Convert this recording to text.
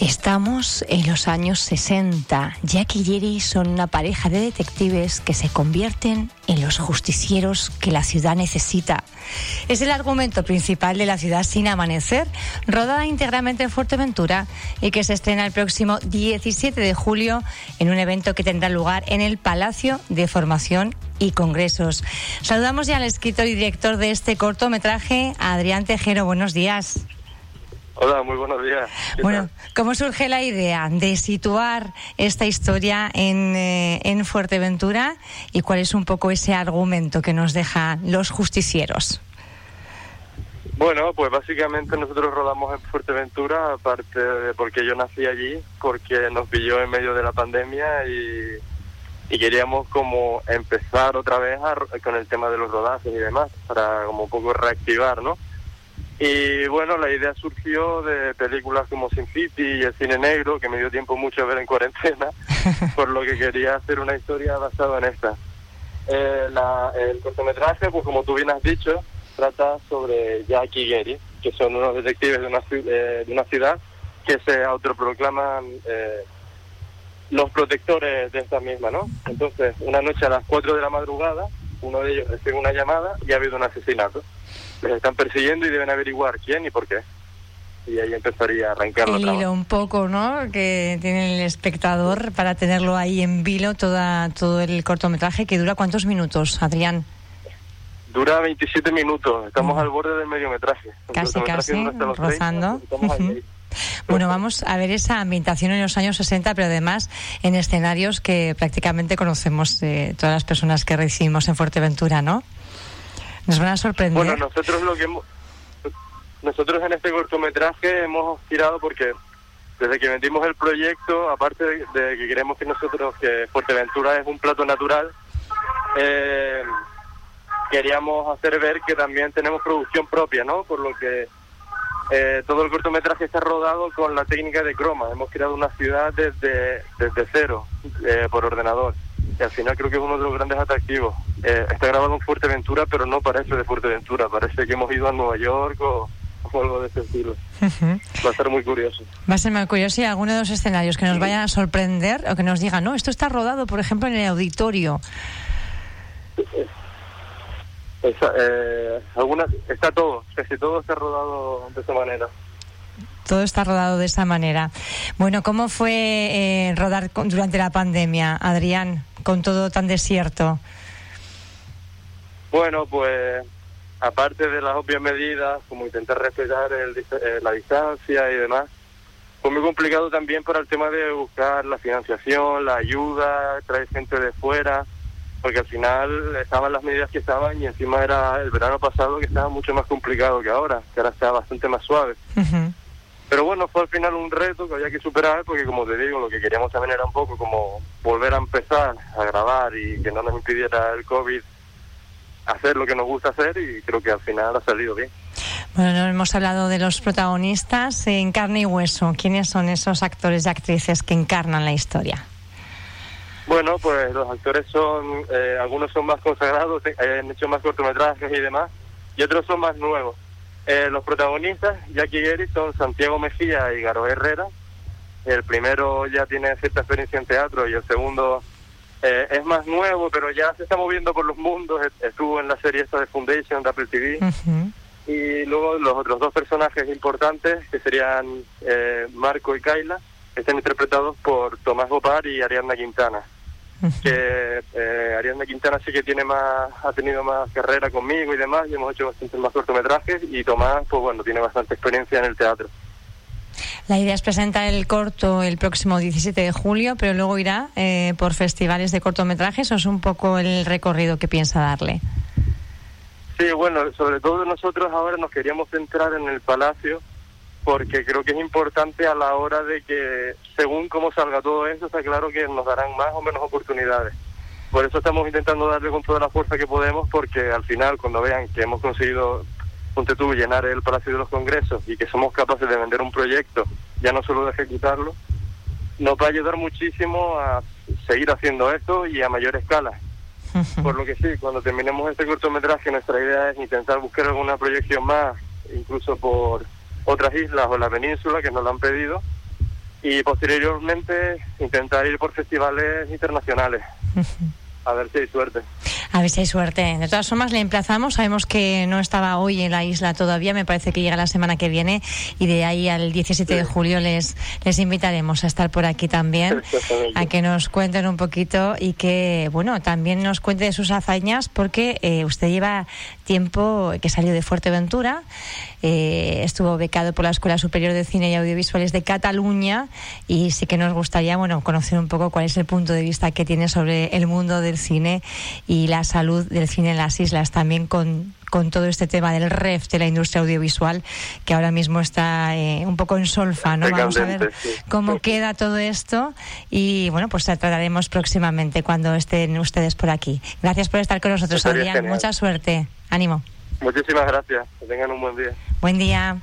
Estamos en los años 60. Jack y Jerry son una pareja de detectives que se convierten en los justicieros que la ciudad necesita. Es el argumento principal de La ciudad sin amanecer, rodada íntegramente en Fuerteventura y que se estrena el próximo 17 de julio en un evento que tendrá lugar en el Palacio de Formación y Congresos. Saludamos ya al escritor y director de este cortometraje, Adrián Tejero. Buenos días. Hola, muy buenos días. Bueno, ¿cómo surge la idea de situar esta historia en, eh, en, Fuerteventura y cuál es un poco ese argumento que nos deja los justicieros? Bueno, pues básicamente nosotros rodamos en Fuerteventura, aparte de porque yo nací allí, porque nos pilló en medio de la pandemia y, y queríamos como empezar otra vez con el tema de los rodajes y demás, para como un poco reactivar, ¿no? Y bueno, la idea surgió de películas como Sin City y El Cine Negro, que me dio tiempo mucho a ver en cuarentena, por lo que quería hacer una historia basada en esta. Eh, el cortometraje, pues como tú bien has dicho, trata sobre Jack y Gary, que son unos detectives de una, eh, de una ciudad que se autoproclaman eh, los protectores de esta misma, ¿no? Entonces, una noche a las 4 de la madrugada, uno de ellos recibe una llamada y ha habido un asesinato les están persiguiendo y deben averiguar quién y por qué. Y ahí empezaría a arrancar el hilo un poco, ¿no? Que tiene el espectador para tenerlo ahí en vilo toda, todo el cortometraje que dura cuántos minutos, Adrián. Dura 27 minutos, estamos al borde del mediometraje. Casi, casi, rozando. Bueno, vamos a ver esa ambientación en los años 60, pero además en escenarios que prácticamente conocemos eh, todas las personas que recibimos en Fuerteventura, ¿no? Nos van a sorprender. Bueno, nosotros lo que nosotros en este cortometraje hemos tirado porque desde que vendimos el proyecto, aparte de, que queremos que nosotros, que Fuerteventura es un plato natural, eh, queríamos hacer ver que también tenemos producción propia, ¿no? Por lo que eh, todo el cortometraje está rodado con la técnica de croma. Hemos creado una ciudad desde, desde cero, eh, por ordenador y al final creo que es uno de los grandes atractivos. Eh, está grabado en Fuerteventura, pero no parece de Fuerteventura, parece que hemos ido a Nueva York o, algo de ese estilo. Va a ser muy curioso. Va a ser muy curioso y alguno de los escenarios que nos vaya a sorprender o que nos diga, no, esto está rodado, por ejemplo, en el auditorio. Eh, algunas, está todo, casi todo está rodado de esa manera todo está rodado de esa manera. Bueno, ¿cómo fue eh, rodar durante la pandemia, Adrián, con todo tan desierto? Bueno, pues aparte de las obvias medidas, como intentar respetar eh, la distancia y demás, fue muy complicado también para el tema de buscar la financiación, la ayuda, traer gente de fuera, porque al final estaban las medidas que estaban y encima era el verano pasado que estaba mucho más complicado que ahora, que ahora está bastante más suave. Pero bueno, fue al final un reto que había que superar porque como te digo, lo que queríamos también era un poco como volver a empezar a grabar y que no nos impidiera el COVID hacer lo que nos gusta hacer y creo que al final ha salido bien. Bueno, hemos hablado de los protagonistas en carne y hueso. ¿Quiénes son esos actores y actrices que encarnan la historia? Bueno, pues los actores son, eh, algunos son más consagrados, eh, han hecho más cortometrajes y demás, y otros son más nuevos. Eh, los protagonistas, Jackie Gary, son Santiago Mejía y Garo Herrera. El primero ya tiene cierta experiencia en teatro y el segundo eh, es más nuevo, pero ya se está moviendo por los mundos. Estuvo en la serie esta de Foundation de Apple TV. Y luego los otros dos personajes importantes, que serían eh, Marco y Kaila, están interpretados por Tomás Gopar y Ariadna Quintana que eh, Ariadna Quintana sí que tiene más, ha tenido más carrera conmigo y demás, y hemos hecho bastantes más cortometrajes, y Tomás, pues bueno, tiene bastante experiencia en el teatro. La idea es presentar el corto el próximo 17 de julio, pero luego irá eh, por festivales de cortometrajes, o es un poco el recorrido que piensa darle. Sí, bueno, sobre todo nosotros ahora nos queríamos centrar en el Palacio, porque creo que es importante a la hora de que, según cómo salga todo eso, está claro que nos darán más o menos oportunidades. Por eso estamos intentando darle con toda la fuerza que podemos, porque al final, cuando vean que hemos conseguido, ponte tú, llenar el Palacio de los Congresos y que somos capaces de vender un proyecto, ya no solo de ejecutarlo, nos va a ayudar muchísimo a seguir haciendo esto y a mayor escala. Por lo que sí, cuando terminemos este cortometraje, nuestra idea es intentar buscar alguna proyección más, incluso por otras islas o la península que nos lo han pedido y posteriormente intentar ir por festivales internacionales. A ver si hay suerte. A ver si hay suerte. De todas formas, le emplazamos. Sabemos que no estaba hoy en la isla todavía. Me parece que llega la semana que viene. Y de ahí al 17 de julio les, les invitaremos a estar por aquí también. A que nos cuenten un poquito y que, bueno, también nos cuente de sus hazañas, porque eh, usted lleva tiempo que salió de Fuerteventura. Eh, estuvo becado por la Escuela Superior de Cine y Audiovisuales de Cataluña. Y sí que nos gustaría, bueno, conocer un poco cuál es el punto de vista que tiene sobre el mundo del cine y la salud del cine en las islas, también con, con todo este tema del REF de la industria audiovisual, que ahora mismo está eh, un poco en solfa, ¿no? Vamos a ver cómo queda todo esto y, bueno, pues trataremos próximamente cuando estén ustedes por aquí. Gracias por estar con nosotros, Adrián. Mucha suerte. Ánimo. Muchísimas gracias. Que tengan un buen día. Buen día.